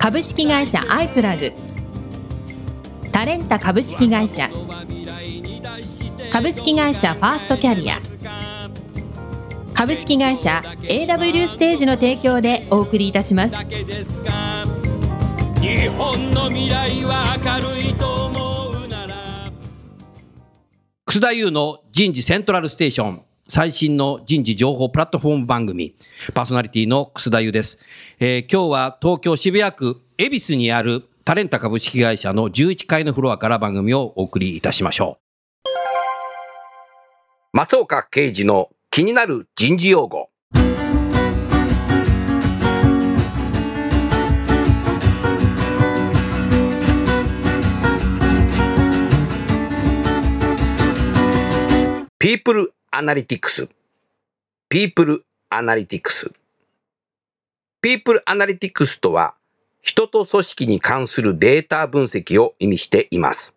株式会社アイプラグ。タレンタ株式会社。株式会社ファーストキャリア。株式会社 AW ステージの提供でお送りいたします。日本の未来は明るいと思うなら。楠田優の人事セントラルステーション。最新の人事情報プラットフォーム番組パーソナリティの楠田優です、えー今日は東京渋谷区恵比寿にあるタレンタ株式会社の11階のフロアから番組をお送りいたしましょう。松岡刑事の気になる人事用語。People Analytics。People Analytics。People Analytics とは、人と組織に関するデータ分析を意味しています。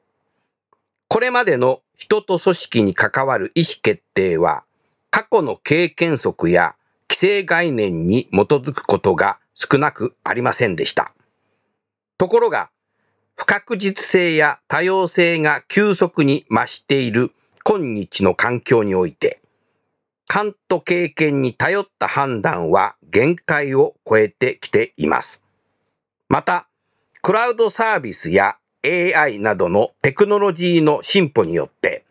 これまでの人と組織に関わる意思決定は、過去の経験則や既成概念に基づくことが少なくありませんでした。ところが、不確実性や多様性が急速に増している今日の環境において、勘と経験に頼った判断は限界を超えてきています。また、クラウドサービスや AI などのテクノロジーの進歩によって、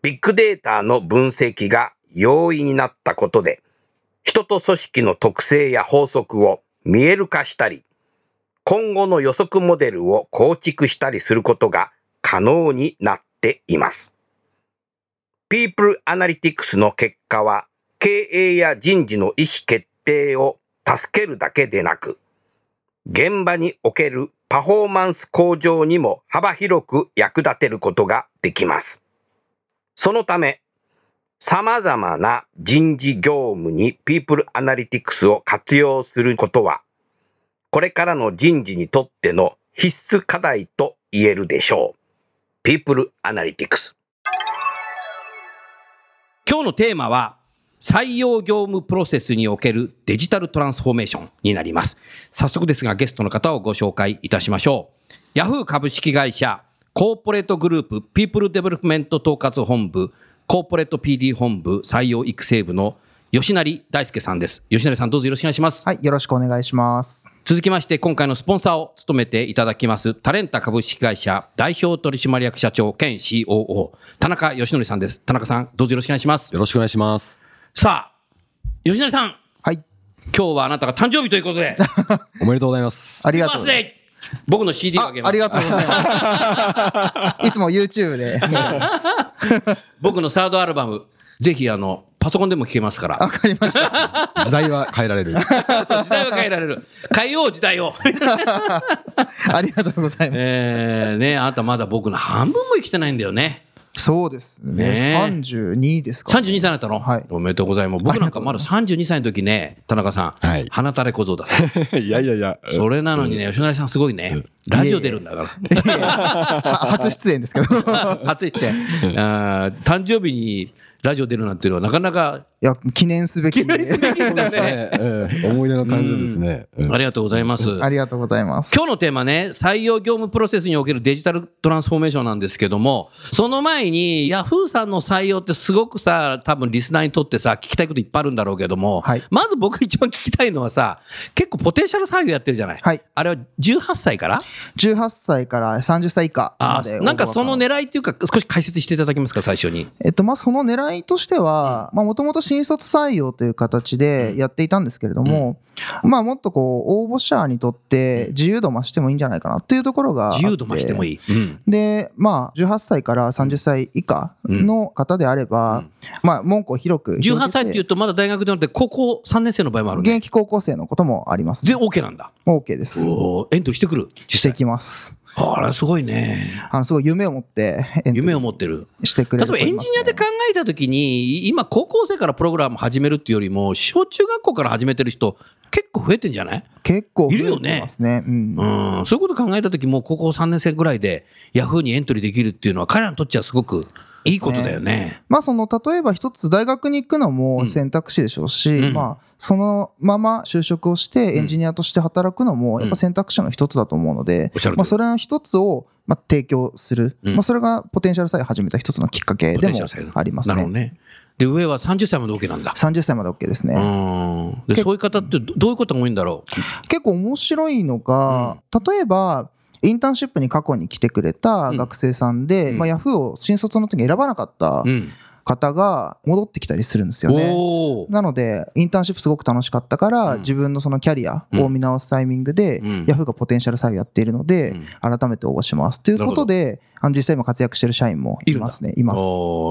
ビッグデータの分析が容易になったことで、人と組織の特性や法則を見える化したり、今後の予測モデルを構築したりすることが可能になっています。People Analytics の結果は、経営や人事の意思決定を助けるだけでなく、現場におけるパフォーマンス向上にも幅広く役立てることができます。そのため、様々な人事業務に People Analytics を活用することは、これからの人事にとっての必須課題と言えるでしょう。People Analytics。今日のテーマは、採用業務プロセスにおけるデジタルトランスフォーメーションになります。早速ですがゲストの方をご紹介いたしましょう。ヤフー株式会社コーポレートグループ People Development 統括本部コーポレート PD 本部採用育成部の吉成大輔さんです。吉成さんどうぞよろしくお願いします。はい、よろしくお願いします。続きまして今回のスポンサーを務めていただきますタレンタ株式会社代表取締役社長兼 COO 田中義則さんです。田中さんどうぞよろしくお願いします。よろしくお願いします。さあ、吉成さん、はい、今日はあなたが誕生日ということで、おめでとうございます。ありがとうございます。僕の CD をあげます。あありがとうございます。いつも YouTube で。僕のサードアルバム、ぜひあの、パソコンでも聴けますから。わかりました。時代は変えられる。そう時代は変えられる。変えよう時代を。ありがとうございます。えー、ねあなたまだ僕の半分も生きてないんだよね。そうですね。ねえ32ですか。32歳だったの、はいおめでとうございます。僕なんかまだ32歳の時ね、田中さん、はい鼻垂れ小僧だ。いやいやいや。それなのにね、吉成さんすごいね、ラジオ出るんだから。は 初出演ですけど。い 初出演。誕生日にラジオ出るなんていうのはなかなかや、記念すべき。記念すべきだ ね。ええ思い出の誕生日ですね。うんありがとうございます。ありがとうございます。今日のテーマね、採用業務プロセスにおけるデジタルトランスフォーメーションなんですけども、その前に、ヤフーさんの採用ってすごくさ、多分リスナーにとってさ、聞きたいこといっぱいあるんだろうけども、はいまず僕一番聞きたいのはさ、結構ポテンシャル採用やってるじゃない。はいあれは18歳から？18歳から30歳以下あまで。なんかそのね、狙いっていうか、少し解説していただけますか、最初に。えっと、まあ、その狙いとしては、まあ、もともと新卒採用という形でやっていたんですけれども、まあ、もっとこう、応募者にとって自由度増してもいいんじゃないかなっていうところが。自由度増してもいい。うんで、まあ、18歳から30歳以下の方であれば、うんまあ、門戸を広く広げて。18歳っていうと、まだ大学でなくて、高校3年生の場合もあるね。現役高校生のこともあります、全 OK なんだ。OK です。おーエントリーしてくる。してきます。あら、すごいね。あの、すごい夢を持って夢を持ってる。してくれる例えばエンジニアで考えたときに、今、高校生からプログラム始めるっていうよりも、小中学校から始めてる人、結構増えてんじゃない？結構増えいるよねてますね。うん。うん、そういうこと考えたときも、高校3年生ぐらいで、ヤフーにエントリーできるっていうのは、彼らにとっちゃすごくいいことだよね。まあその例えば一つ大学に行くのうん。も選択肢でしょうし、うん。まあそのまま就職をしてエンジニアとして働くのもやっぱ選択肢の一つだと思うので、おっしゃる通り。まあそれの一つをまあ提供する、うん。まあそれがポテンシャルさえ始めた一つのきっかけでもありますね。なるほどね。で、上は30歳まで OK なんだ。30歳まで OK ですね。うん。でそういう方ってどどういうことが多いんだろ結構面白いのが、例えばインターンシップに過去に来てくれた学生さんで、うんまあ、ヤフーを新卒の時に選ばなかった。方が戻ってきたりするんですよね。なので、インターンシップすごく楽しかったから、うん自分のそのキャリアを見直すタイミングで、うんヤフーがポテンシャル採用やっているので、うん改めて応募します。ということで、あの実際今活躍してる社員もいますね。います。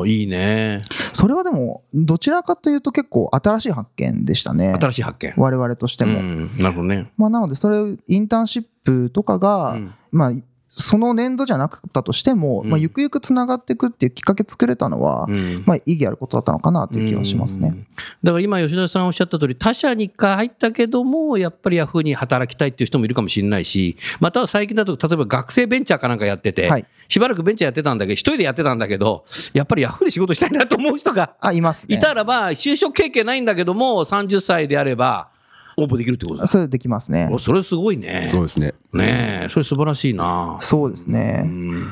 いいね。それはでも、どちらかというと結構新しい発見でしたね。新しい発見。我々としても。うんなるほどね。まあ、なので、それをインターンシップとかが、うんまあ、その年度じゃなかったとしても、うんまあ、ゆくゆくつながっていくっていうきっかけ作れたのは、うんまあ、意義あることだったのかなという気はしますね。うんだから今、吉田さんおっしゃった通り、他社に入ったけども、やっぱりヤフーに働きたいっていう人もいるかもしれないし、または最近だと、例えば学生ベンチャーかなんかやってて、はいしばらくベンチャーやってたんだけど、一人でやってたんだけど、やっぱりヤフーで仕事したいなと思う人があ、いますね。いたらば、就職経験ないんだけども、30歳であれば、応募できるってことだ。それできますね。おそれすごいね。そうですね。ねえ、それ素晴らしいな。そうですうね。ん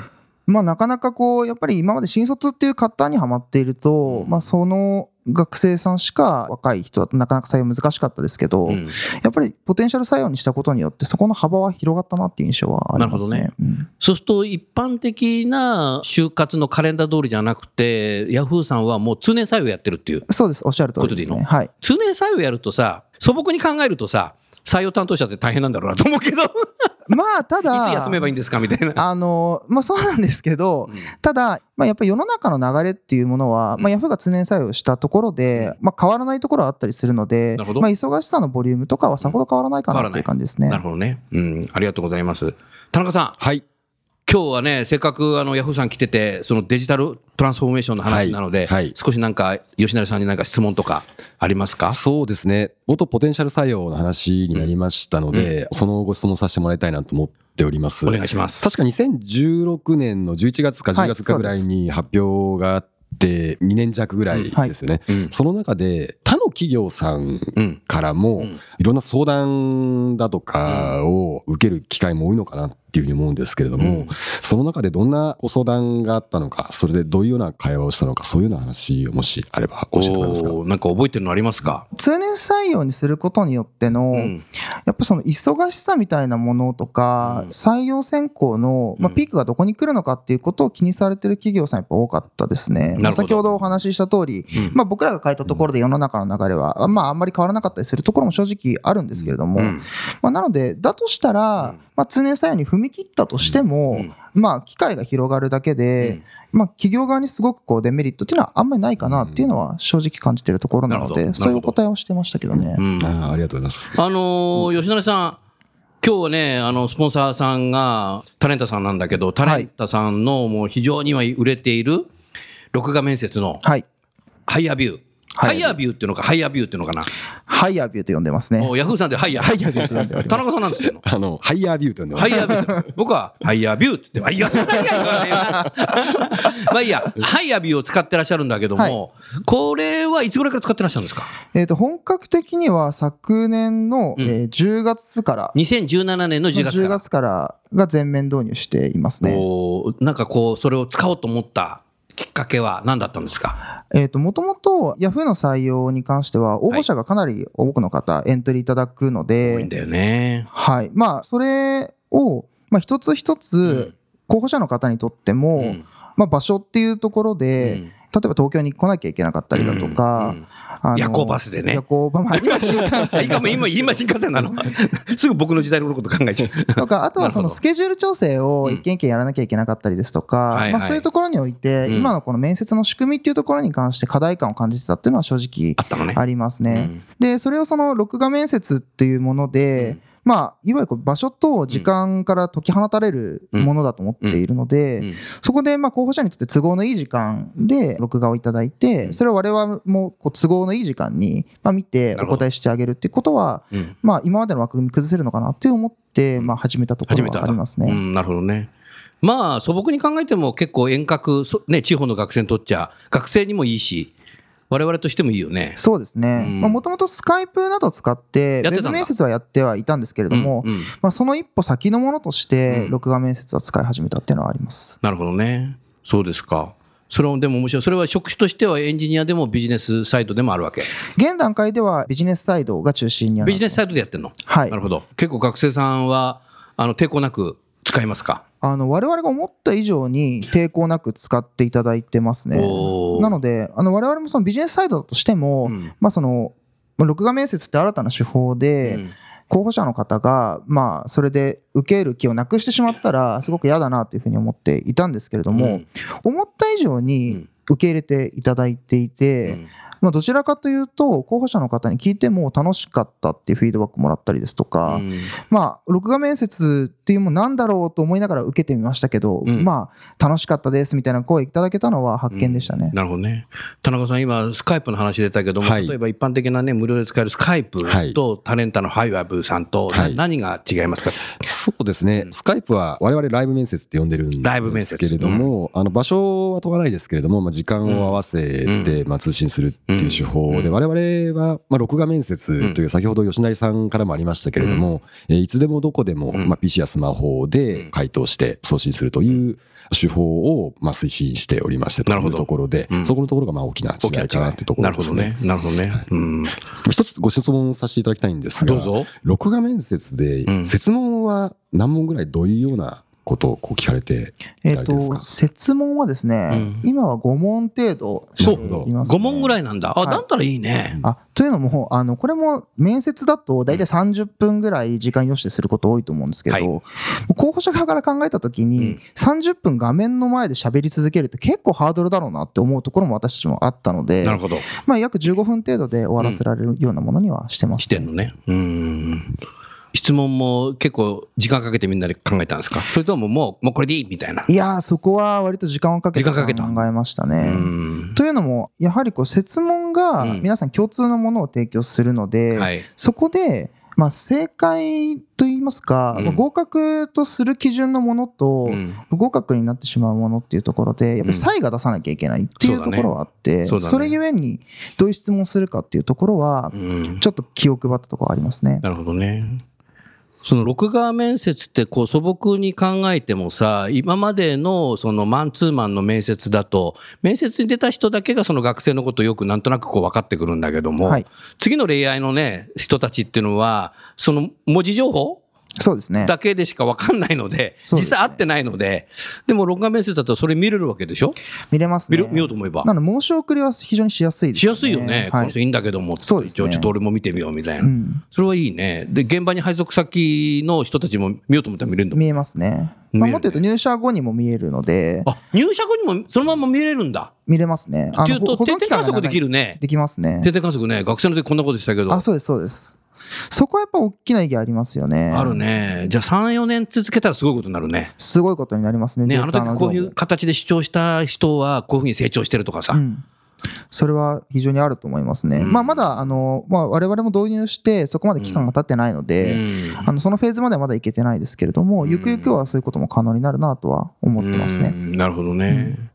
まあなかなかこう、やっぱり今まで新卒っていう型にはまっていると、うんまあその学生さんしか若い人だとなかなか採用難しかったですけど、うんやっぱりポテンシャル採用にしたことによってそこの幅は広がったなっていう印象はありますね。なるうんそうすると、一般的な就活のカレンダー通りじゃなくて、ヤフーさんはもう通年採用やってるっていう。そうです。おっしゃる通りですことでいいね。はい。通年採用やるとさ、素朴に考えるとさ、採用担当者って大変なんだろうなと思うけど、い まあただ、つ休めばいいんですかみたいな。あの、まあそうなんですけど、うんただ、まあ、やっぱり世の中の流れっていうものは、まあ、ヤフーが通年採用したところで、まあ、変わらないところはあったりするのでなるほ、どまあ、忙しさのボリュームとかはさほど変わらないかなっていう感じですね。なるほどね。うん、ありがとうございます。田中さん、はい。今日はね、せっかくあのヤフーさん来てて、そのデジタルトランスフォーメーションの話なので、はいはい少しなんか、吉成さんに何か質問とかありますか？そうですね。元ポテンシャル採用の話になりましたので、そのご質問させてもらいたいなと思っております。お願いします。確か2016年の11月か10月かぐらいに発表があって、2年弱ぐらいですよね。うん。その中で他の企業さんうん。からもうんいろんな相談だとかを受ける機会も多いのかなっていうふうに思うんですけれども、うん。その中でどんなご相談があったのかそれでどういうような会話をしたのかそういうような話をもしあれば教えてもらえますか？なんか覚えてるのありますか？通年採用にすることによっての、うん。やっぱその忙しさみたいなものとか、うん。採用選考の、まあ、うん。ピークがどこに来るのかっていうことを気にされてる企業さんやっぱ多かったですね。まあ先ほどお話しした通り、うん。まあ、僕らが書いたところで世の中の流れは、まあ、あんまり変わらなかったりするところも正直あるんですけれども、うん。まあ、なので、だとしたら、うん。まあ、通年採用に踏み切ったとしても、うんまあ、機会が広がるだけで、まあ、企業側にすごくこうデメリットっていうのはあんまりないかなっていうのは正直感じてるところなので、そういうお答えをしてましたけどね。あーありがとうございます。あのー吉成さん、今日はね、あの、スポンサーさんがタレンタさんなんだけど、タレンタさんのもう非常に今売れている、録画面接のはい。 HireVue。HireVue っていうのか、 HireVue っていうのかな？ HireVue と呼んでますね。おヤフーさんでハイヤー。 HireVue と呼んで。田中さんなんつってんの？あの、 HireVue と呼んでます。ハイヤービュー。僕はハイヤービューって言って、あ、いや、そんなにまあいいや、ハイヤービューを使ってらっしゃるんだけども、はいこれはいつぐらいから使ってらっしゃるんですか？えっと、本格的には昨年の、うんえー10月から、?2017 年の10月から。10月からが全面導入していますね。おーなんかこう、それを使おうと思ったきっかけは何だったんですか？えっ、と、もともと Yahoo! の採用に関しては、応募者がかなり多くの方、エントリーいただくので、多いんだよね。はい。まあ、それを、まあ、一つ一つ候補者の方にとっても、うん。まあ、場所っていうところで、うん。例えば東京に来なきゃいけなかったりだとか、うんあの夜行バスでね。夜行バス、まあ、今新幹線。今今今新幹線なの？すぐ僕の時代のこと考えちゃう。とか、あとはそのスケジュール調整を一件一件やらなきゃいけなかったりですとか、はいはい。まあそういうところにおいて、うん。今のこの面接の仕組みっていうところに関して課題感を感じてたっていうのは正直ありますね。うん。で、それをその録画面接っていうもので、まあ、いわゆる場所と時間から解き放たれるものだと思っているので、うん。そこでまあ候補者にとって都合のいい時間で録画をいただいて、それを我々もこう都合のいい時間にまあ見てお答えしてあげるっていうことは、うん。まあ今までの枠組み崩せるのかなって思って、まあ始めたところはありますね。うん、なるほどね。まあ素朴に考えても結構遠隔、そね、地方の学生にとっちゃ学生にもいいし我々としてもいいよね。そうですね。もともとスカイプなどを使って、ウェブ面接はやってはいたんですけれども、うんうんまあその一歩先のものとしてう、ん録画面接は使い始めたっていうのはあります。なるほどね。そうですか。それもでも面白い。それは職種としてはエンジニアでもビジネスサイドでもあるわけ。現段階ではビジネスサイドが中心にビジネスサイドでやってんの？はいなるほど。結構学生さんはあの抵抗なく使いますか？あの我々が思った以上に抵抗なく使っていただいてますね。なので、あの我々もそのビジネスサイドとしても、うん。まあその、まあ録画面接って新たな手法で、うん。候補者の方が、まあ、それで受ける気をなくしてしまったら、すごく嫌だなというふうに思っていたんですけれども、うん。思った以上うにん。受け入れていただいていて、うんまあ、どちらかというと、候補者の方に聞いても楽しかったっていうフィードバックもらったりですとか、うん。まあ、録画面接っていうもんなんだろうと思いながら受けてみましたけど、うん。まあ、楽しかったですみたいな声いただけたのは発見でしたね。なるほどね。田中さん、今、スカイプの話出たけども、はい。例えば一般的なね、無料で使えるスカイプはい。とタレンタのハイワブさんと、はい。な何が違いますか？そうですね、スカイプは我々ライブ面接って呼んでるんですけれども、あの場所は問わないですけれども、まあ、時間を合わせて、まあ、通信するっていう手法で、うん。我々は、まあ、録画面接という、先ほど吉成さんからもありましたけれども、えーいつでもどこでも、うん。まあ、PC やスマホで回答して送信するという手法を、まあ、推進しておりましてというなるほどところでうん、そこのところがまあ大きな違いかなっていうところですね。なるほどね。なるほどね。うん。一つご質問させていただきたいんですが、どうぞ。録画面接でうん設問は何問ぐらいどういうようなことをこう聞かれてえっ、と、あれですか設問はですね、うん今は5問程度しています、ね。5問ぐらいなんだ。あ、はいだったらいいね。あというのも、あのこれも面接だと大体30分ぐらい時間要してすること多いと思うんですけど、はい候補者側から考えたときに、うん30分画面の前で喋り続けるって結構ハードルだろうなって思うところも私たちもあったのでな、るほど。まあ、約15分程度で終わらせられるようなものにはしてます、してんのね。うん。質問も結構時間かけてみんなで考えたんですか？それとももう、もうこれでいいみたいな。いやー、そこは割と時間をかけて考えましたうね。ん。というのも、やはりこう設問がうん皆さん共通のものを提供するので、はい。そこで、まあ、正解といいますか、うんまあ合格とする基準のものと、うん不合格になってしまうものっていうところで、やっぱり差異が出さなきゃいけないっていうところはあって、それゆえにどういう質問をするかっていうところはう、んちょっと気を配ったところはありますね。なるほどね。その録画面接ってこう素朴に考えてもさ今までのそのマンツーマンの面接だと面接に出た人だけがその学生のことをよくなんとなくこう分かってくるんだけども、はい。次の恋愛のね人たちっていうのはその文字情報そうですね。だけでしか分かんないのでですね実際会ってないのででも録画面接だとそれ見れるわけでしょ？見れますね。見る見ようと思えばなので、申し送りは非常にしやすいです、しやすいよね、こはいの人いいんだけどもそうですねちょっと俺も見てみようみたいな、うん、それはいいね。で、現場に配属先の人たちも見ようと思ったら見れるんだもん。見えますね。まあ、もっと言うと入社後にも見えるので、あ、入社後にもそのまま見れるんだ。見れますね。っていうと、定点観測できるるね。できますね。定点観測ね。学生の時こんなことしたけど。あ、そうです、そうです。そこはやっぱ大きな意義ありますよね。ある。ね。じゃあ3、4年続けたらすごいことになるね。すごいことになりますね。ね、あの時こうい情う形で主張した人はこういうふうに成長してるとかさ。報うん。それは非常にあると思いますね。うんまあ、まだ、あの、まあ、我々も導入して、そこまで期間が経ってないので、うんあのそのフェーズまではまだいけてないですけれども、うんゆくゆくはそういうことも可能になるなとは思ってますね。うんなるほどね。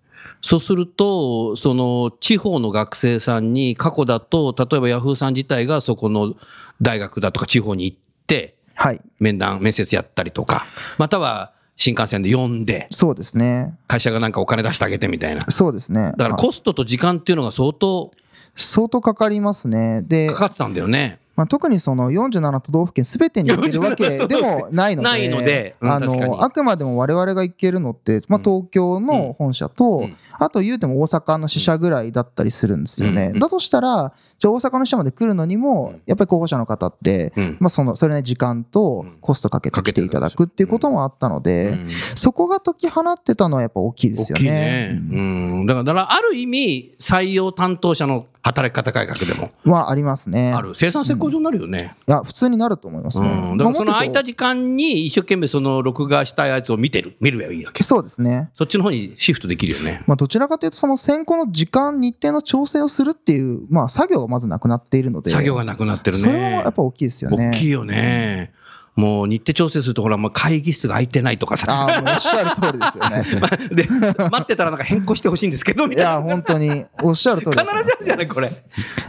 そうすると、その地方の学生さんに過去だと、例えばヤフーさん自体がそこの大学だとか地方に行って、はい。面談、面接やったりとか、または新幹線で呼んで、そうですね。会社がなんかお金出してあげてみたいな。そうですね。だからあコストと時間っていうのが相当相当かかりますね。でか、かってたんだよね。まあ、特にその47都道府県すべてに行けるわけでもないのでないので。うんあのあくまでも我々が行けるのって、まあ、東京の本社と、うん。あと言うても大阪の支社ぐらいだったりするんですよね。うん。だとしたらじゃあ大阪の支社まで来るのにもやっぱり候補者の方って、うん。まあ、そのそれなりに時間とコストかけて来ていただくっていうこともあったので、うん。そこが解き放ってたのはやっぱ大きいですよね。ね。。うん。だから、ある意味、採用担当者の働き方改革でも。はありますね。ある。生産性向上になるよね。いや普通になると思いますね。うん。だからその空いた時間に一生懸命その録画したやつを見てる、見るばいいわけ。そうですね。そっちの方にシフトできるよね。まあ、どちらかというと、その選考の時間、日程の調整をするっていう、まあ、作業がまずなくなっているので、作業がなくなってるね。それもやっぱ大きいですよね。大きいよね。もう日程調整すると、ほら、まあ、会議室が空いてないとかさ。ああ、おっしゃる通りですよね。で、待ってたらなんか変更してほしいんですけど、みいや、たいな。本当に、おっしゃる通り必ずあるじゃない、これ。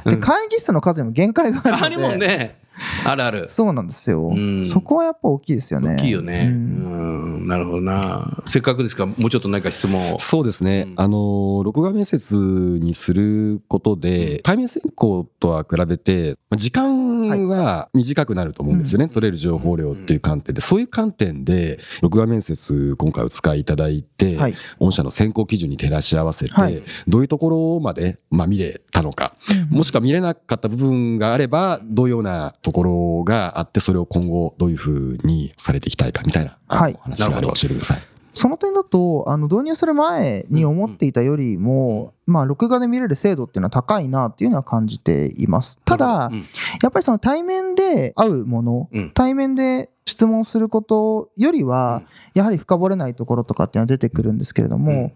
で会議室の数にも限界があるので。あるもんね。あるある。そうなんですようん。そこはやっぱ大きいですよね。大きいよね。ううんん、なるほどな。せっかくですから、もうちょっと何か質問を。そうですね、うんあの録画面接にすることで対面選考とは比べてまあ時間は短くなると思うんですよね、取れる情報量っていう観点で。そういう観点で録画面接今回お使いいただいて、はい。御社の選考基準に照らし合わせて、はい。どういうところまで、まあ、見れたのか、もしくは見れなかった部分があればどういうようなところがあってそれを今後どういうふうにされていきたいかみたいな、はい。お話があれば教えてください。その点だと、あの導入する前に思っていたよりも、まあ、録画で見れる精度っていうのは高いなっていうのは感じています。ただ、うん。やっぱりその対面で会うもの、うん。対面で質問することよりは、やはり深掘れないところとかっていうのは出てくるんですけれども、うん。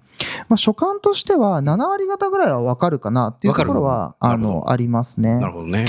まあ、所感としては7割方ぐらいは分かるかなっていうところはあのありますね。な。るほどね。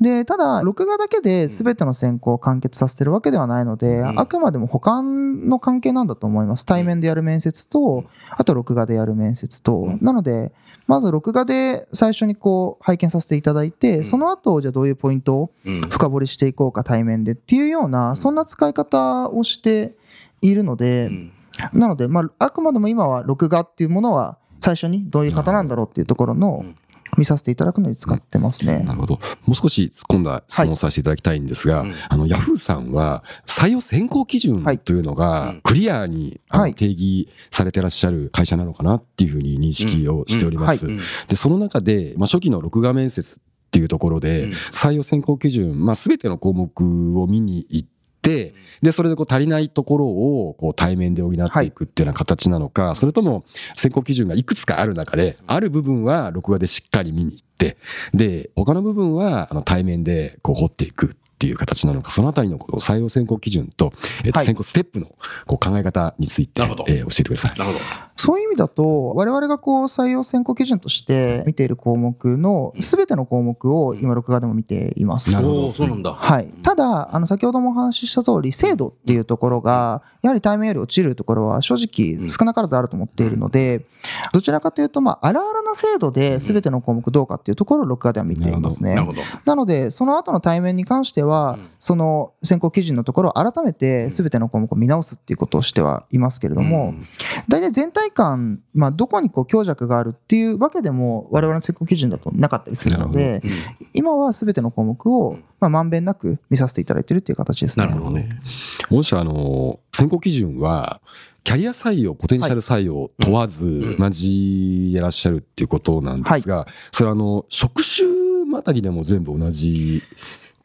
でただ録画だけで全ての選考を完結させてるわけではないので、うん。あくまでも補完の関係なんだと思います。対面でやる面接とあと録画でやる面接と、うん。なのでまず録画で最初にこう拝見させていただいて、うん。その後じゃあどういうポイントをうん。深掘りしていこうか対面でっていうようなそんな使い方をしているので、うん。なので、まあ、あくまでも今は録画っていうものは最初にどういう方なんだろうっていうところのうん見させていただくのに使ってますね。なるほど。もう少し突っ込んだ質問をさせていただきたいんですが、はい。うんあの、ヤフーさんは採用選考基準はいというのうがん。クリアに定義されてらっしゃる会社なのかなっていうふうに認識をしております。うん。で、その中で、まあ、初期の録画面接っていうところで、うん。採用選考基準、まあ、全ての項目を見に行って、で、それでこう足りないところをこう対面で補っていくっていうような形なのか、それとも選考基準がいくつかある中で、ある部分は録画でしっかり見に行って、で、他の部分はあの対面でこう掘っていくっていう形なのか、そのあたりの採用選考基準と、えっとはい。選考ステップのこう考え方について、えー教えてください。なるほど。そういう意味だと、我々がこう採用選考基準として見ている項目のすべての項目を今、録画でも見ています。なるほど。そうなんだ。はい、ただ、あの先ほどもお話しした通り、精度っていうところが、やはり対面より落ちるところは正直少なからずあると思っているので、どちらかというと、まあ、荒々な精度で全ての項目どうかっていうところを録画では見ていますね。なる。ほど。なので、その後の対面に関してはうん、その選考基準のところを改めて全ての項目を見直すっていうことをしてはいますけれども、大体全体感、まあ、どこにこう強弱があるっていうわけでも、我々の選考基準だとなかったりするので、うん、今は全ての項目を、まあ、まんべんなく見させていただいているっていう形ですね。なるほどね。御社あの選考基準はキャリア採用ポテンシャル採用問わずん。同じでいらっしゃるっていうことなんですが、それはあの職種またぎでも全部同じ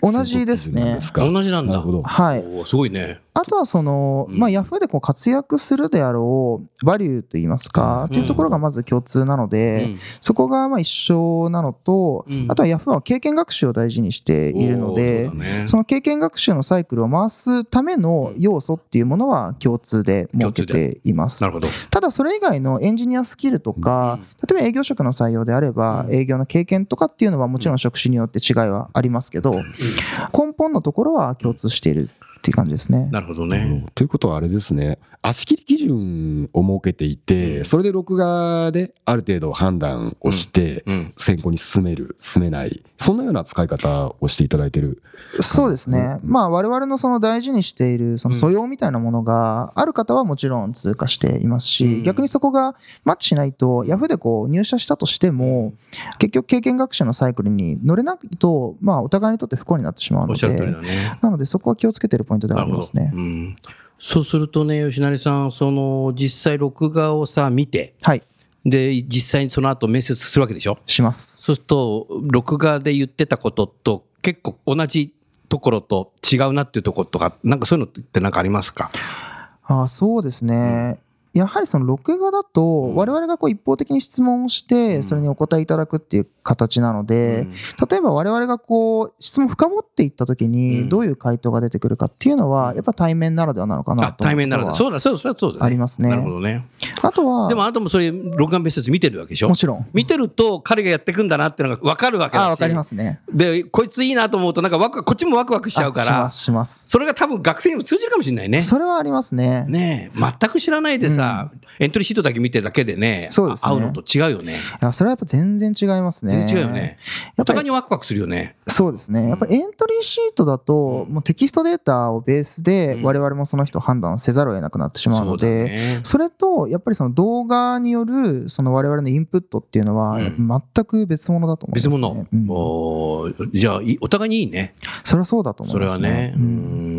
同じですね。同じなんだ。はい。すごいね。あとはその、うん。まあ、ヤフーでこう活躍するであろうバリューといいますか、っていうところがまず共通なので、うん。そこがまあ一緒なのと、うん。あとはヤフーは経験学習を大事にしているので、その経験学習のサイクルを回すための要素っていうものは共通で設けています。な。るほど。ただそれ以外のエンジニアスキルとか、例えば営業職の採用であれば、営業の経験とかっていうのはもちろん職種によって違いはありますけど、根本のところは共通しているっていう感じですね。なるほどね。ということはあれですね、足切り基準を設けていて、それで録画である程度判断をして、うん。選考に進める、進めない、そんなような使い方をしていただいてる。そうですね。まあ我々のその大事にしているその素養みたいなものがある方はもちろん通過していますし、うん逆にそこがマッチしないと、ヤフーでこう入社したとしても、結局経験学習のサイクルに乗れないと、まあお互いにとって不幸になってしまうので。なのでそこは気をつけてるポイントではありますね。うん。そうするとね、吉成さん、その、実際録画をさ、見て、はい、で、実際にその後面接するわけでしょ？します。そうすると、録画で言ってたことと結構同じところと違うなっていうところとか、なんかそういうのってなんかありますか？あそうですね。やはりその録画だと、我々がこう一方的に質問をして、それにお答えいただくっていう形なので、例えば我々がこう質問深掘っていった時うん。にどういう回答が出てくるかっていうのはやっぱ対面ならではなのかなあ、と対面ならで。そうだ、そうだ、そうだ、そうだ。ね。ありますね。なるほどね。あとはでもあなたもそういう録画面接見てるわけでしょ？もちろん。見てると彼がやってくんだなっていうのが分かるわけだし。あわかりますね。で、こいついいなと思うと、なんかワクこっちもワクワクしちゃうからあしま、すします。それが多分学生にも通じるかもしれないね。それはありますね。ねえ、全く知らないでさ、エントリーシートだけ見てるだけでね、そうですね会うのと違うよね。いやそれはやっぱ全然違いますね全然違うよね。おやっぱり互いにワクワクするよね。そうですねやっぱりエントリーシートだともうテキストデータをベースでうん我々もその人を判断せざるを得なくなってしまうのでね。それとやっぱりその動画によるその我々のインプットっていうのはうん全く別物だと思います、ね。別物。うんおーじゃあ、いお互いにいいね。それはそうだと思そいますね。れはね。ううんん。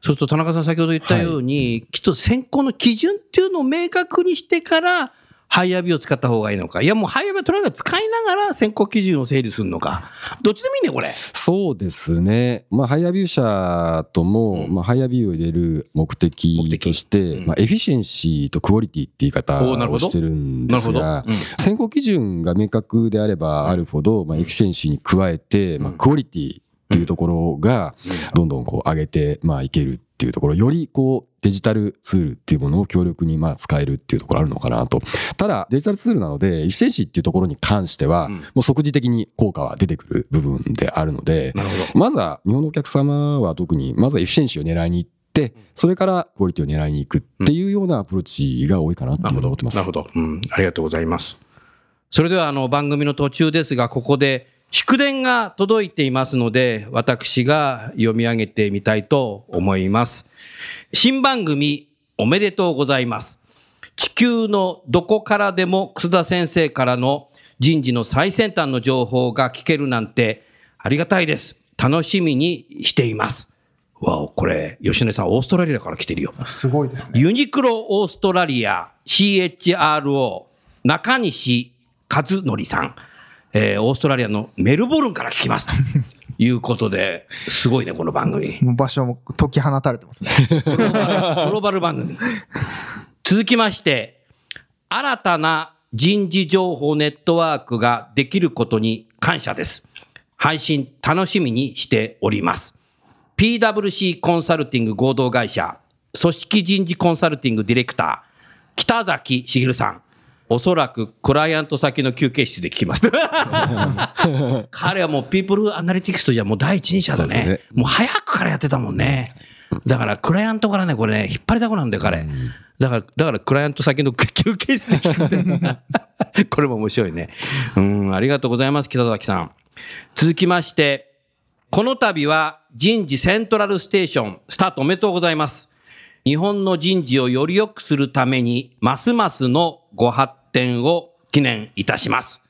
そうすると田中さん先ほど言ったように、きっと選考の基準っていうのを明確にしてから、 HireVue を使った方がいいのか。いや、もう HireVue はとにかく使いながら選考基準を整理するのか。どっちでもいいね、これ。そうですね。まあ、 HireVue 社とも、うんまあ、 HireVue を入れる目的として、うんまあ、 efficiency とクオリティって言い方をしてるんですが、うん選考基準が明確であればあるほど、まあ、 efficiency に加えて、まあ、クオリティっていうところがどんどんこう上げてまあいけるっていうところよりこうデジタルツールっていうものを強力にまあ使えるっていうところあるのかなとただデジタルツールなので efficiency っていうところに関してはうんもう即時的に効果は出てくる部分であるので。まずは日本のお客様は特にまずは efficiency を狙いに行ってそれからクオリティを狙いに行くっていうようなアプローチが多いかなってなるほど。いうふうに思ってますなるほど。うん。ありがとうございます。それでは、あの、番組の途中ですが、ここで、祝電が届いていますので、私が読み上げてみたいと思います。新番組、おめでとうございます。地球のどこからでも楠田先生からの人事の最先端の情報が聞けるなんてありがたいです。楽しみにしています。わお、これ、吉根さん、オーストラリアから来てるよ。すごいですね。ユニクロオーストラリア CHRO 中西和則さん、えーオーストラリアのメルボルンから聞きますと いうことで、すごいね、この番組。もう場所も解き放たれてますね。グローバル番組。続きまして、新たな人事情報ネットワークができることに感謝です。配信楽しみにしております。PWC コンサルティング合同会社、組織人事コンサルティングディレクター、北崎茂さん。おそらくクライアント先の休憩室で聞きます。彼はもうピープルアナリティクスとじゃもう第一人者だね。ねもう早くからやってたもんね。だからクライアントからね、これね、引っ張りだこなんだよ、彼。だから、だからクライアント先の休憩室で聞く これも面白いね。うん、ありがとうございます、北崎さん。続きまして、この度は人事セントラルステーションスタートおめでとうございます。日本の人事をより良くするために、ますますのご発展を記念いたします。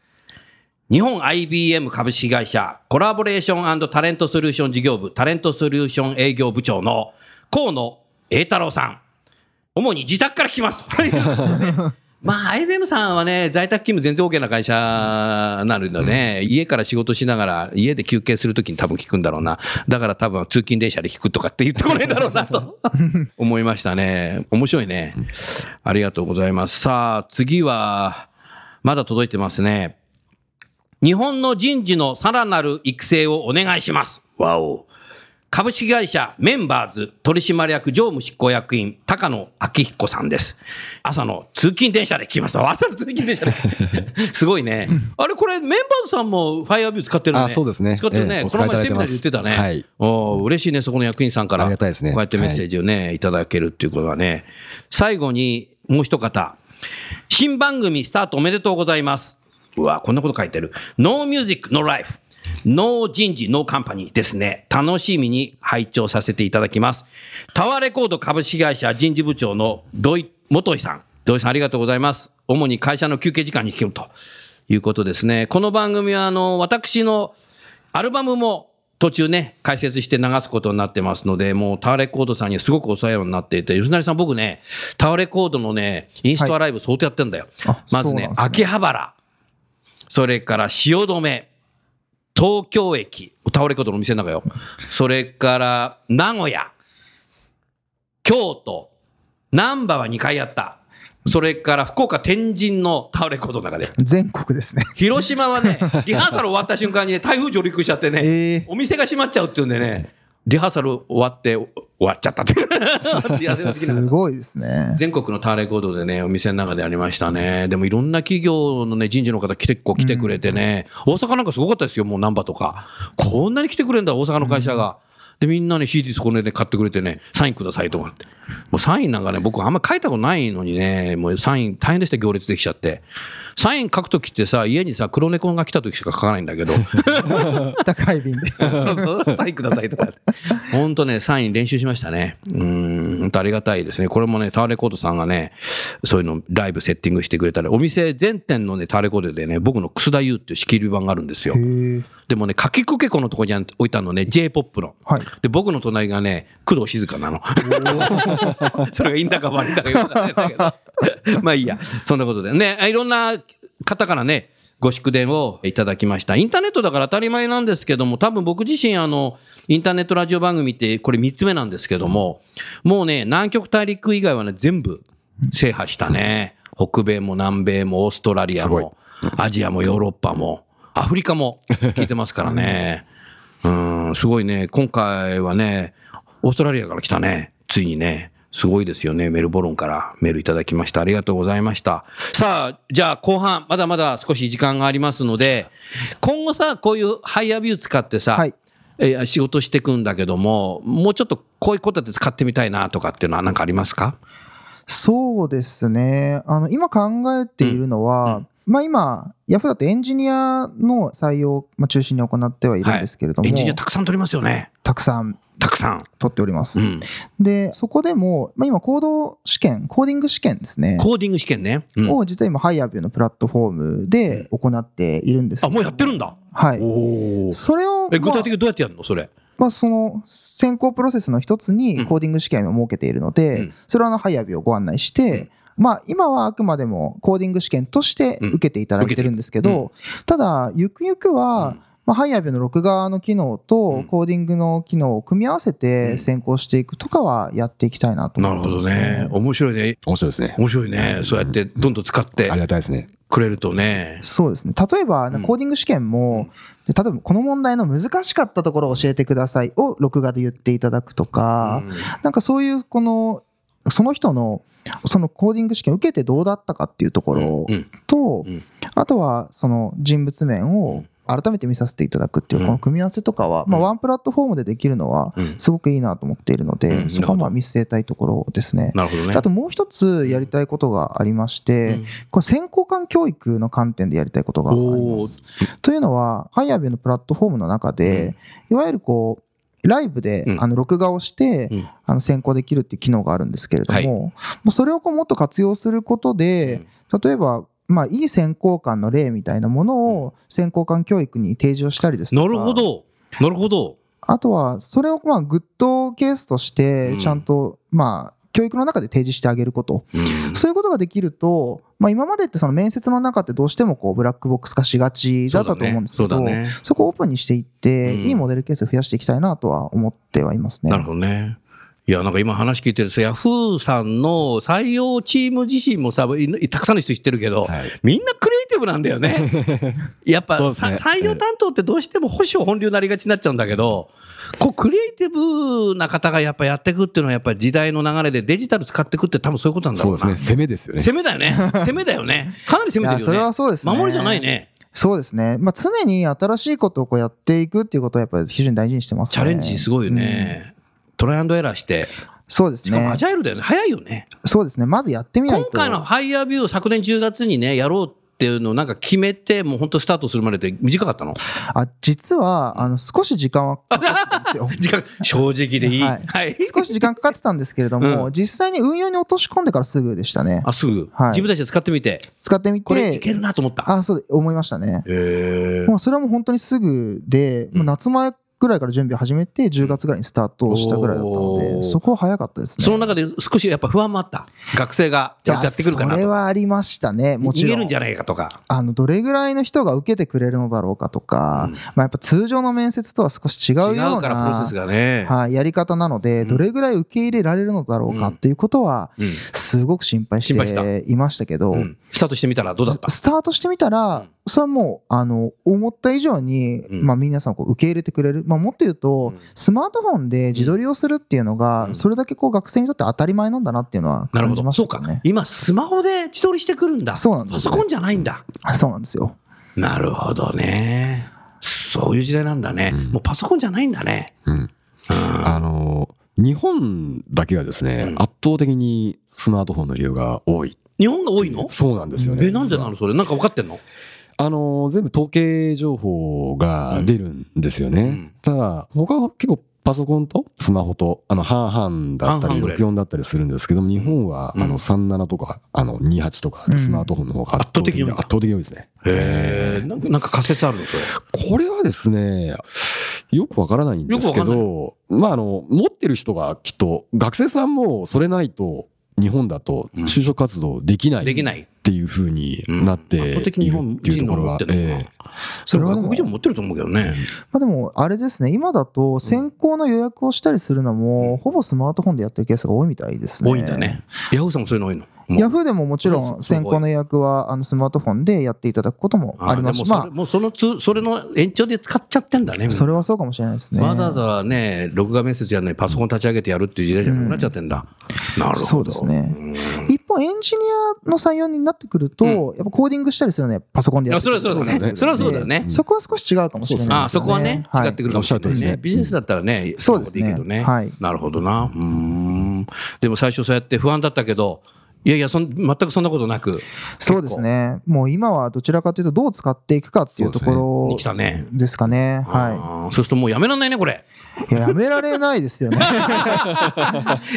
日本 IBM 株式会社コラボレーションタレントソリューション事業部タレントソリューション営業部長の河野栄太郎さん。主に自宅から聞きますと。まあ、IBM さんはね、在宅勤務全然 OK な会社なのでね、家から仕事しながら、家で休憩するときに多分聞くんだろうな。だから多分通勤電車で聞くとかって言ってこないだろうなと 思いましたね。面白いね。ありがとうございます。さあ、次は、まだ届いてますね。日本の人事のさらなる育成をお願いします。わお。株式会社メンバーズ取締役常務執行役員高野明彦さんです。朝の通勤電車で聞きました。朝の通勤電車で。すごいね。あれこれメンバーズさんも HireVue 使ってるね。あそうですね使ってるね。ええこの前セミナーで言ってたね。はいおー嬉しいね。そこの役員さんから。ありがたいですねこうやってメッセージをね、い、ただけるっていうことはね。最後にもう一方。新番組スタートおめでとうございます。うわ、こんなこと書いてる。 No Music、No 人事、 No Company ですね。楽しみに拝聴させていただきます。タワーレコード株式会社人事部長の土井元井さん。土井さんありがとうございます。主に会社の休憩時間に聞けるということですね。この番組は、あの、私のアルバムも途中ね、解説して流すことになってますので、もうタワーレコードさんにはすごくお世話になっていて、吉成さん僕ね、タワーレコードのね、インストアライブ相当やってんだよ。あまずねね秋葉原、それから汐留、東京駅、タワーレコードのお店の中よ。それから名古屋、京都、難波は2回やった。それから福岡天神のタワーレコードの中で。全国ですね。広島はね、リハーサル終わった瞬間にね、台風上陸しちゃってね、えーお店が閉まっちゃうっていうんでね、リハーサル終わって終わっちゃったって すごいですね。全国のタワーレコードでね、お店の中でありましたね。でもいろんな企業のね、人事の方来て、こう来てくれてね、大阪なんかすごかったですよ、もう難波とか。こんなに来てくれるんだ、大阪の会社が。で、みんなね、CD そこでね、買ってくれてね、サインくださいとかって。もうサインなんかね、僕あんま書いたことないのにね、もうサイン大変でした、行列できちゃって。サイン書くときってさ、家にさ、黒猫が来たときしか書かないんだけど、高い便で。そうそう、サインくださいとか。本当ね、サイン練習しましたね。うん、本当ありがたいですね。これもね、タワーレコードさんがね、そういうのライブセッティングしてくれたり、お店全店のね、タワーレコードでね、僕の楠田優っていう仕切り板があるんですよ。でもね、かきくけこのとこに置いたのね、J-POP の。はい。で、僕の隣がね、工藤静香なの。それがいいんだか悪いんだかよくわかんないけど。まあいいや。そんなことで。ね、いろんな方からね、ご祝電をいただきました。インターネットだから当たり前なんですけども、多分僕自身あの、インターネットラジオ番組ってこれ3つ目なんですけども、もうね、南極大陸以外はね、全部制覇したね。北米も南米もオーストラリアも、アジアもヨーロッパも、アフリカも聞いてますからね。うん、すごいね。今回はね、オーストラリアから来たね。ついにね。すごいですよね。メルボルンからメールいただきました。ありがとうございました。さあ、じゃあ後半、まだまだ少し時間がありますので、今後さ、こういうハイアビュー使ってさ、はいえー仕事していくんだけども、もうちょっとこういうことで使ってみたいなとかっていうのは何かありますか？そうですね。あの、今考えているのは、まあ今、ヤフーだとエンジニアの採用をまあ中心に行ってはいるんですけれども、エンジニアたくさん取りますよね。たくさんたくさん。取っております。うん。で、そこでも、まあ今、コード試験、コーディング試験ですね。コーディング試験ね。うんを実は今、 HireVue のプラットフォームで行っているんですけあ、どもうやってるんだ。はい。おお。それを、え、具体まあ的にどうやってやるのそれ？まあ、その選考プロセスの一つうんにコーディング試験を設けているので、うんそれはあの HireVue をご案内して、まあ、今はあくまでもコーディング試験として受けていただいてるんですけど、うんただ、ゆくゆくは、うんまあ、 HireVue の録画の機能うんとコーディングの機能を組み合わせて選考していくとかはやっていきたいなとなるほど思ってます、ね。面白いね。面白いですね。面白いね。そうやってどんどん使ってありがたいですね。くれるとね。そうですね。例えば、うんコーディング試験も、で例えばこの問題の難しかったところを教えてくださいを録画で言っていただくとか、うんなんかそういうこのその人のそのコーディング試験を受けてどうだったかっていうところうんと、うん。あとはその人物面を改めて見させていただくっていううん。この組み合わせとかは、まワンプラットフォームでできるのはうん。すごくいいなと思っているので、うん。そこはまあ見据えたいところですね。なるほどね。あともう一つやりたいことがありまして、うん。これ先行官教育の観点でやりたいことがあります。というのは、ハイアビのプラットフォームの中で、いわゆるこう、ライブでうん。あの録画をしてうん。あの先行できるっていう機能があるんですけれどはい。も、もうそれをこうもっと活用することで、例えば、まあ、いい選考官の例みたいなものを選考官教育に提示をしたりですとか、なるほど。なるほど。あとは、それをまあグッドケースとして、ちゃんと、まあ、教育の中で提示してあげること。うんそういうことができると、まあ、今までってその面接の中ってどうしてもこうブラックボックス化しがちだったと思うんですけど、そうだね。そこをオープンにしていって、うんいいモデルケースを増やしていきたいなとは思ってはいますね。なるほどね。いや、なんか今話聞いてると、ヤフーさんの採用チーム自身もさ、いたくさんの人知ってるけど、はいみんなクリエイティブなんだよね。やっぱ、ねさ採用担当ってどうしても保守本流になりがちになっちゃうんだけど、こうクリエイティブな方がやっぱやっていくっていうのはやっぱり時代の流れでデジタル使っていくって多分そういうことなんだろうな。そうですね。攻めですよね。攻めだよね。攻めだよね。かなり攻めてるよね。それはそうですね守りじゃないね。そうですね。まあ、常に新しいことをこうやっていくっていうことはやっぱり非常に大事にしてますね。チャレンジすごいよね。トライアンドエラーして、そうですねしかもア。ジャイルだよね。早いよね。そうですね。まずやってみないと。今回のファイヤービューを昨年10月にね、やろうっていうのをなんか決めて、もう本当スタートするまでって短かったの？あ、実は、あの、少し時間はかかってたんですよ。時間、正直でいい？ははいい。少し時間かかってたんですけれども、う実際に運用に落とし込んでからすぐでしたね。あ、すぐ、はい自分たちで使ってみて、使ってみこれいけて、るなと思った。あ、そうで、思いましたね。へもうそれはもう本当にすぐで、うんもう夏前ぐらいから準備を始めて、10月ぐらいにスタートしたぐらいだったのおーで、そこは早かったですね。その中で少しやっぱ不安もあった。学生がやってくるかいやそれ。はありましたね。もちろん。逃げるんじゃないかとか。あの、どれぐらいの人が受けてくれるのだろうかとか、うんまあやっぱ通常の面接とは少し違うよう違な。プロセスがね。はい、やり方なので、うんどれぐらい受け入れられるのだろうかっていうことは、うんすごく心配していましたけど、うんスタートしてみたらどうだった？スタートしてみたら、それはもう、あの、思った以上に、うんまあ皆さんこう受け入れてくれる。まあもっと言うと、うんスマートフォンで自撮りをするっていうのうが、んそれだけこう学生にとって当たり前なんだなっていうのはなるほど。感じましそうかたね。。今スマホで自撮りしてくるんだ。そうなんですよパソコンじゃないんだ。そうなんですよ。なるほどね。そういう時代なんだね。うんもうパソコンじゃないんだね。うん。あの、日本だけがですね、うん圧倒的にスマートフォンの利用が多い。日本が多いの？そうなんですよね。え、なんでなのそれ？なんか分かってんの？あの、全部統計情報が出るんですよね。うん。ただ、他は結構パソコンとスマホと、あの、半々だったり、半々ぐらい。64だったりするんですけども、日本は、うん。あの、37とか、あの、28とかでスマートフォンの方が圧倒的にうん圧圧倒的に多いですね。へえ。なんかなんか仮説あるのそれ。これはですね、よくわからないんですけど、まあ、あの、持ってる人がきっと、学生さんもそれないと、日本だとうん。就職活動できない。っできない。ていうふうになっている日本っていうところは人が持って、るのかなえそれはそれはでも外国人も持ってると思うけどね。まあでも、あれですね、今だと先行の予約をしたりするのも、ほぼスマートフォンでやってるケースが多いみたいですね。多いんだね。ヤフーさんもそういうの多いの？ヤフーでももちろん先行の予約はあのスマートフォンでやっていただくこともありますし、までもそれもうそのつ、それの延長で使っちゃってんだね。あ、それはそうかもしれないですね。わざわざね、録画面接やるのにパソコン立ち上げてやるっていう時代じゃなくなっちゃってんだ。なるほど。そうですねうん一方、エンジニアの採用になってくると、うんやっぱコーディングしたりするのはパソコンでやあってそれはそうだね。それはそうだね。そこは少し違うかもしれないですよね。あそこはね、はい違ってくるかもしれないね。ビジネスだったらね、そうですねいいけどね。はいなるほどな。うーん。でも最初そうやって不安だったけど、いやいや、そん全くそんなことなく。そうですね。もう今はどちらかというと、どう使っていくかっていうところに来たね。ですかね。はあーそうするともうやめらんないね、これ。い。いや、やめられないですよね。HR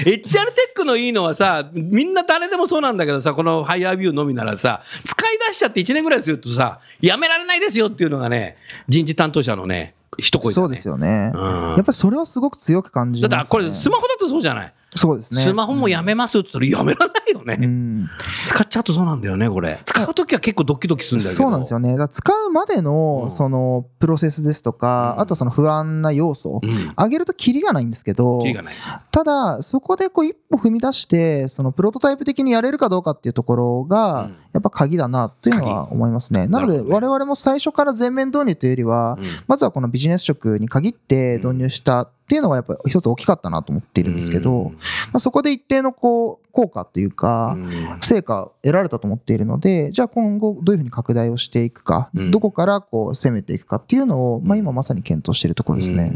テックのいいのはさ、みんな誰でもそうなんだけどさ、このハイヤービューのみならさ、使い出しちゃって1年ぐらいするとさ、やめられないですよっていうのがね、人事担当者のね、一声だね。そうですよね。うんやっぱりそれはすごく強く感じます、ね。だってこれスマホだとそうじゃない？そうですね。スマホもやめますって言ったらやめられないよね。うん、使っちゃうとそうなんだよね、これ。使うときは結構ドキドキするんだけど。そうなんですよね。使うまでうんのそのプロセスですとか、うんあとその不安な要素、うん。上げるとキリがないんですけどキリがない。ただそこでこう一歩踏み出してそのプロトタイプ的にやれるかどうかっていうところが、うんやっぱ鍵だなというのは思いますね。なので我々も最初から全面導入というよりは、うんまずはこのビジネス職に限って導入したっていうのがやっぱり一つ大きかったなと思っているんですけど、まあ、そこで一定のこう効果というか、うん。成果を得られたと思っているので、じゃあ今後どういうふうに拡大をしていくか、うん。どこからこう攻めていくかっていうのを、まあ、今まさに検討しているところですね。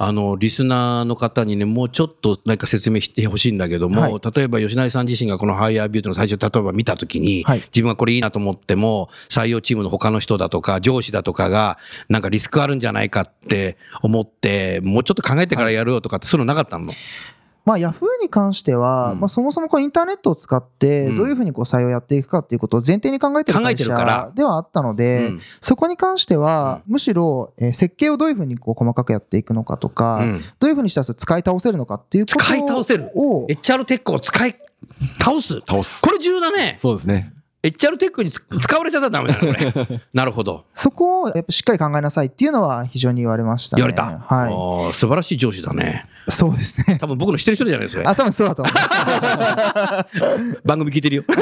うんあのリスナーの方にね、もうちょっと何か説明してほしいんだけども、はい。例えば吉成さん自身がこのハイヤービュートの最初、例えば見たときに、はい。自分はこれいいなと思っても、採用チームの他の人だとか、上司だとかが、なんかリスクあるんじゃないかって思って、もうちょっと考えてからやるよとかって、そういうのなかったの？まあ、ヤフーに関しては、うんまあ、そもそもこうインターネットを使って、うんどういうふうにこう採用やっていくかっていうことを前提に考えてる考え会社ではあったので、うんそこに関しては、むしろ、えー設計をどういうふうにこう細かくやっていくのかとか、うんどういうふうにしたら使い倒せるのかっていうことを使い倒せるを HR テックを使い倒す。倒す。これ重要だね。そうですね。HR テックにつ使われちゃったらダメだね、これ。なるほど。そこをやっぱしっかり考えなさいっていうのは非常に言われましたね。言われた？はあー素晴らしい上司だね。い。そうですね。多分僕の知ってる人じゃないですか。あ、多分そうだと思います。番組聞いてるよ。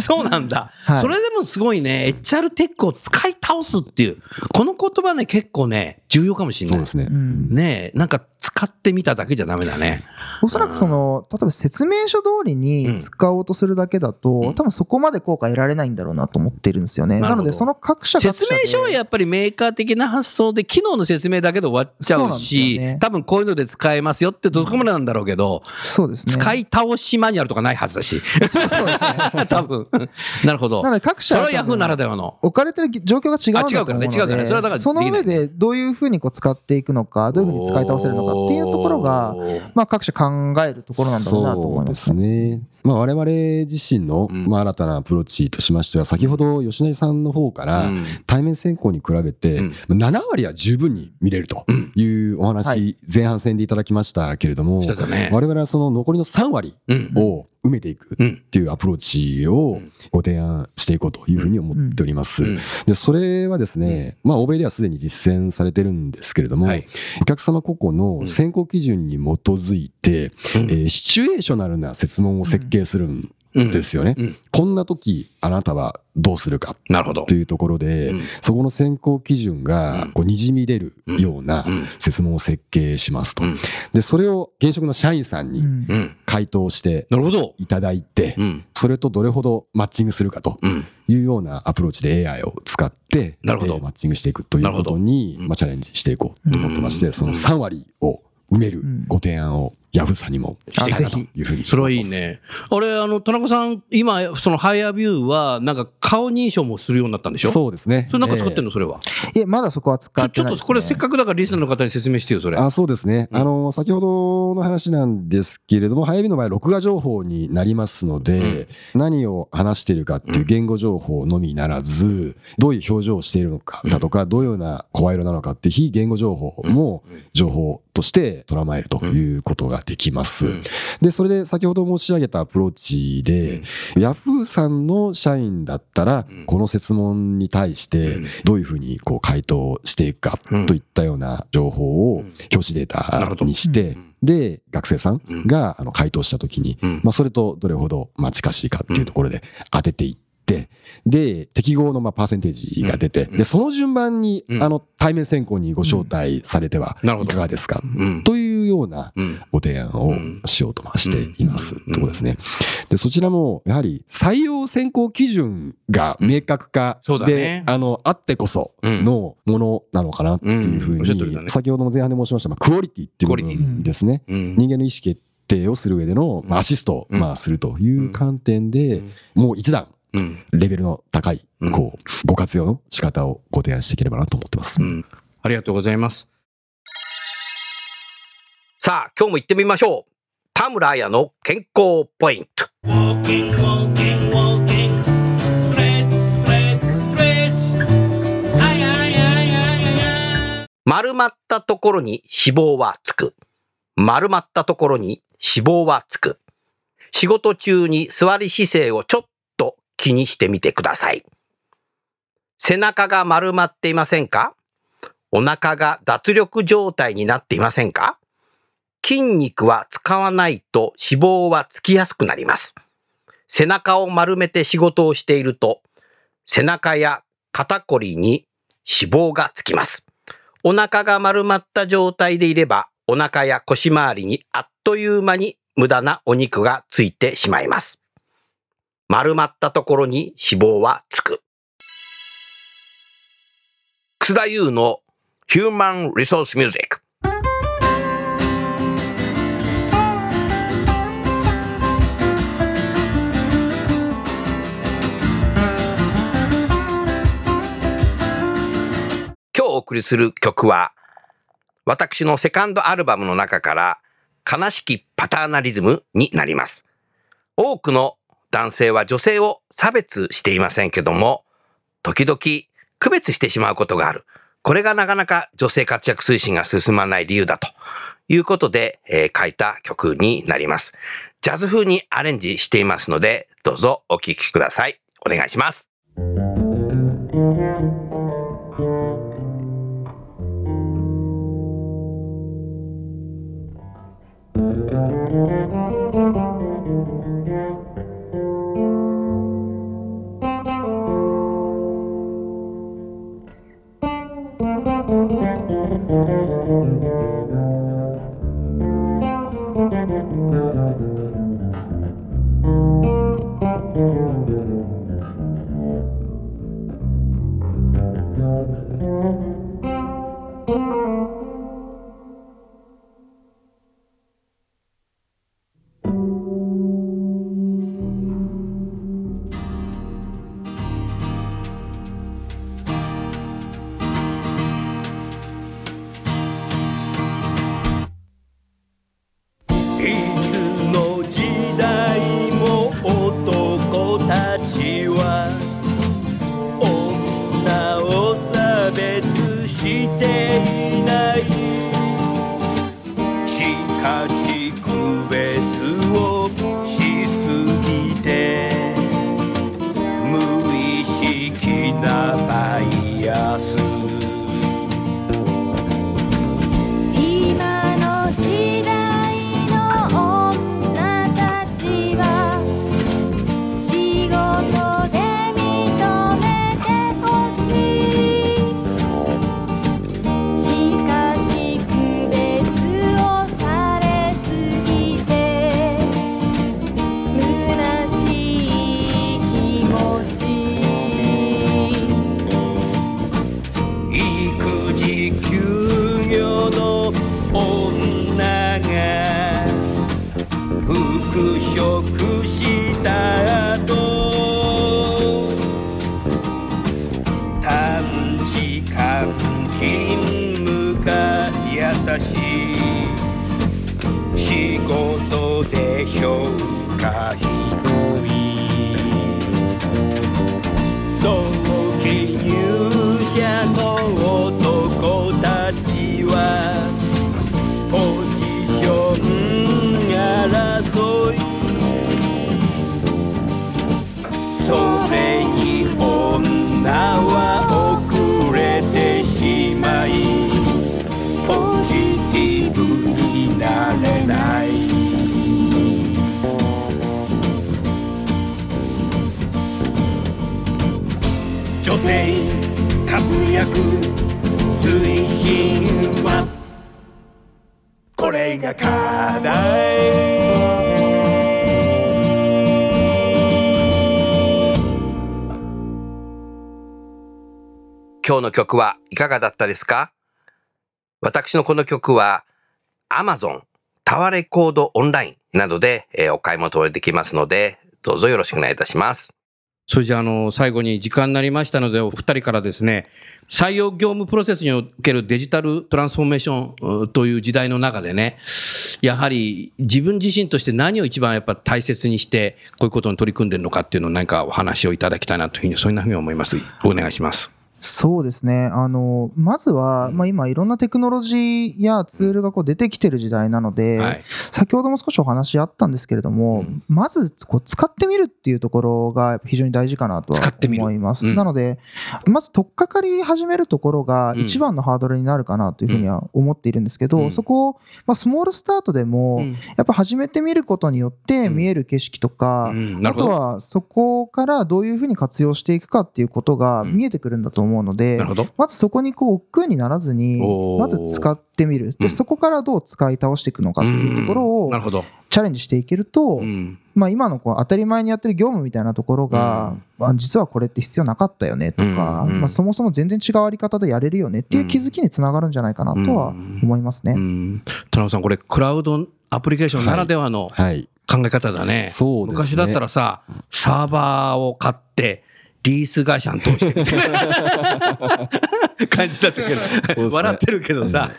そうなんだ、はいそれでもすごいね、HR テックを使い倒すっていう、この言葉ね、結構ね、重要かもしれない。そうですね。うんねえ、なんか使ってみただけじゃダメだね。おそらくその、例えば説明書通りに使おうとするだけだと、うん多分そこまで効果得られないんだろうなと思ってるんですよね。なので、その各社説明書はやっぱりメーカー的な発想で、機能の説明だけで終わっちゃそうし、よね多分こういうので使えますよってどこまでなんだろうけど、そうですね。使い倒しマニュアルとかないはずだし。そうですね。多分。なるほどな。ので各社それはヤフーならではの。置かれてる状況が違うんだと思うのであ違うからね違うからねそれはだからその上でどういうふうにこう使っていくのかどういうふうに使い倒せるのかっていうところが、まあ、各社考えるところなんだろうなと思いますね。まあ、我々自身の、うん。まあ、新たなアプローチとしましては、先ほど吉成さんの方から、うん。対面選考に比べて、うん。7割は十分に見れるとうん。いうお話、はい。前半戦でいただきましたけれども。我々はその残りの3割うん。を埋めていくうん。っていうアプローチをご提案していこうというふうに思っております。うん。でそれはですね、まあ、欧米ではすでに実践されてるんですけれども、はい。お客様個々の選考基準に基づいて、うん。えーシチュエーショナルな設問を設計するんうんですよね。うんこんな時あなたはどうするかと。いうところで、うんそこの選考基準がこうにじみ出るようなうん設問を設計しますと。うんでそれを現職の社員さんに。回答して。いただいて、うん。それとどれほどマッチングするかとうん。いうようなアプローチで AI を使って、なるほどえーマッチングしていくということに、まあ、チャレンジしていこうと思ってまして、うんその3割を埋めるうんご提案をヤフーさんにもしていきたいなというふうにそれはいい。ね。あれ、あの、田中さん、今、そのハイアビューは、なんか顔認証もするようになったんでしょ？そうですね。それなんか使ってんの？のそれは。いえまだそこは使ちょってないです、ね、ちょっとこれせっかくだからリスナーの方に説明してよ、それ。あそうですね、うん。あの先ほどの話なんですけれども、早見の場合、録画情報になりますので、何を話しているかっていう言語情報のみならず、どういう表情をしているのかだとか、どういうような声色なのかっていう非言語情報も情報として捉まえるということができます。うん。で、それで先ほど申し上げたアプローチで、ヤフーさんの社員だったらうん、この質問に対してうん、どういうふうにこう回答していくかうん。といったような情報をうん。教師データにしてうん、で、学生さんがあの回答したときに、うん。まあ、それとどれほどまあ近しいかっていうところで当てていって、で、適合のまあパーセンテージが出て、うん。で、その順番にうん。あの対面選考にご招待されてはなるほど。いかがですか？うん。というようなうん。ご提案をしようとまあしています。ところですね。で、そちらもやはり採用選考基準が明確化でね、あの、あってこそのものなのかなっていうふうに、先ほども前半で申しました、まあクオリティっていう部分ですね。うん。人間の意思決定をする上での、まあ、アシストを、するという観点で、もう一段うん。レベルの高いうんこうご活用の仕方をご提案していければなと思ってます。うん。ありがとうございます。さあ、今日も行ってみましょう。田村彩の健康ポイント。丸まったところに脂肪はつく。丸まったところに脂肪はつく。仕事中に座り姿勢をちょっと気にしてみてください。背中が丸まっていませんか？お腹が脱力状態になっていませんか？筋肉は使わないと脂肪はつきやすくなります。背中を丸めて仕事をしていると、背中や肩こりに脂肪がつきます。お腹が丸まった状態でいれば、お腹や腰回りにあっという間に無駄なお肉がついてしまいます。丸まったところに脂肪はつく。楠田優の Human Resource Music。今日お送りする曲は、私のセカンドアルバムの中から、悲しきパターナリズムになります。多くの男性は女性を差別していませんけども、時々区別してしまうことがある。これがなかなか女性活躍推進が進まない理由だということで、えー書いた曲になります。ジャズ風にアレンジしていますので、どうぞお聴きください。お願いします。の曲はいかがだったですか？私のこの曲は Amazon、タワーレコードオンラインなどで、えーお買い求めできますので、どうぞよろしくお願いいたします。それじゃあ、の、最後に時間になりましたので、お二人からですね、採用業務プロセスにおけるデジタルトランスフォーメーションという時代の中でね、やはり自分自身として何を一番やっぱ大切にして、こういうことに取り組んでるのかっていうのを何かお話をいただきたいなというふうに、そんなふうに思います。お願いします。そうですね。あの、まずは、まあ今いろんなテクノロジーやツールがこう出てきてる時代なので、はい。先ほども少しお話あったんですけれども、うん。まずこう使ってみるっていうところが非常に大事かなとは思います。うん。なので、まず取っかかり始めるところがうん。一番のハードルになるかなというふうには思っているんですけど、うん。そこを、まあ、スモールスタートでも、うん。やっぱ始めてみることによってうん見える景色とか。あとはそこからどういうふうに活用していくかっていうことがうん。見えてくるんだと思うので、なるほど。まずそこにこう億劫にならずにまず使ってみるうんでそこからどう使い倒していくのかっていうところをなるほど。チャレンジしていけると、うん。まあ、今のこう当たり前にやってる業務みたいなところが、まあ、実はこれって必要なかったよねとか、まあ、そもそも全然違うあり方でやれるよねっていう気づきにつながるんじゃないかなとは思いますね。うん。田中さん、これ、クラウドアプリケーションならではのはい。考え方だね。そうですね昔だったらさ、サーバーを買って、リース会社に通してみたいな感じだったけど、すね。笑ってるけどさ、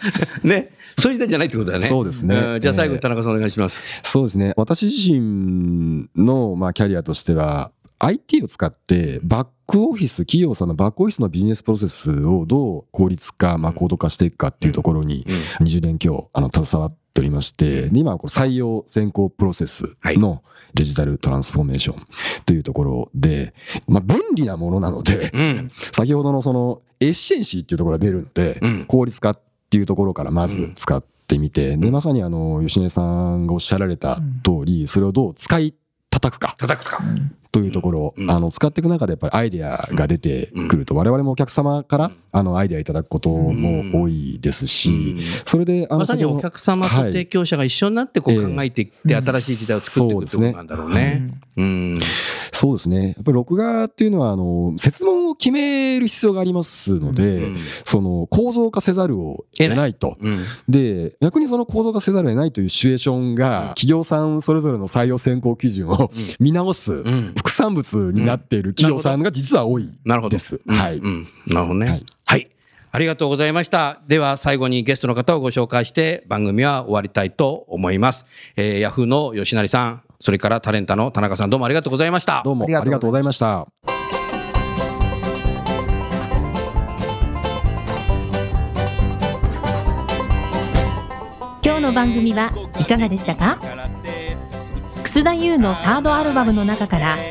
ね、そういう時代じゃないってことだよね。そうですね。ん。じゃあ最後田中さんお願いします。そうですね。私自身の、まあ、キャリアとしては、IT を使ってバックオフィス、企業さんのバックオフィスのビジネスプロセスをどう効率化、まあ、高度化していくかっていうところに、20年強、あの、携わっっておりまして、で今はこれ採用選考プロセスのデジタルトランスフォーメーションというところで、まあ、便利なものなので、うん。先ほどのそのエッシェンシーっていうところが出るので、うん。効率化っていうところからまず使ってみて、でまさにあの吉根さんがおっしゃられた通り、それをどう使い叩くか。叩くか。というところ、うんあの使っていく中でやっぱりアイデアが出てくると、我々もお客様から、うん。あのアイデアいただくことも多いですし、それであのまさにお客様とはい提供者が一緒になってこうええ考えていって新しい時代を作っていくってことなんだろうね。うん。そうですね。やっぱり録画っていうのはあの設問を決める必要がありますので、うんその構造化せざるを得ないと。うん。で逆にその構造化せざるを得ないというシチュエーションが企業さんそれぞれの採用選考基準をうん。見直す。うん。副産物になっている企業さんが実は多いなるほど。です。うんはいうん。なるほどね。はいはい。ありがとうございました。では最後にゲストの方をご紹介して番組は終わりたいと思います。えー、ヤフーの吉成さん、それからタレンタの田中さんどうもありがとうございました。どうもありがとうございました。今日の番組はいかがでしたか？楠田優のサードアルバムの中から「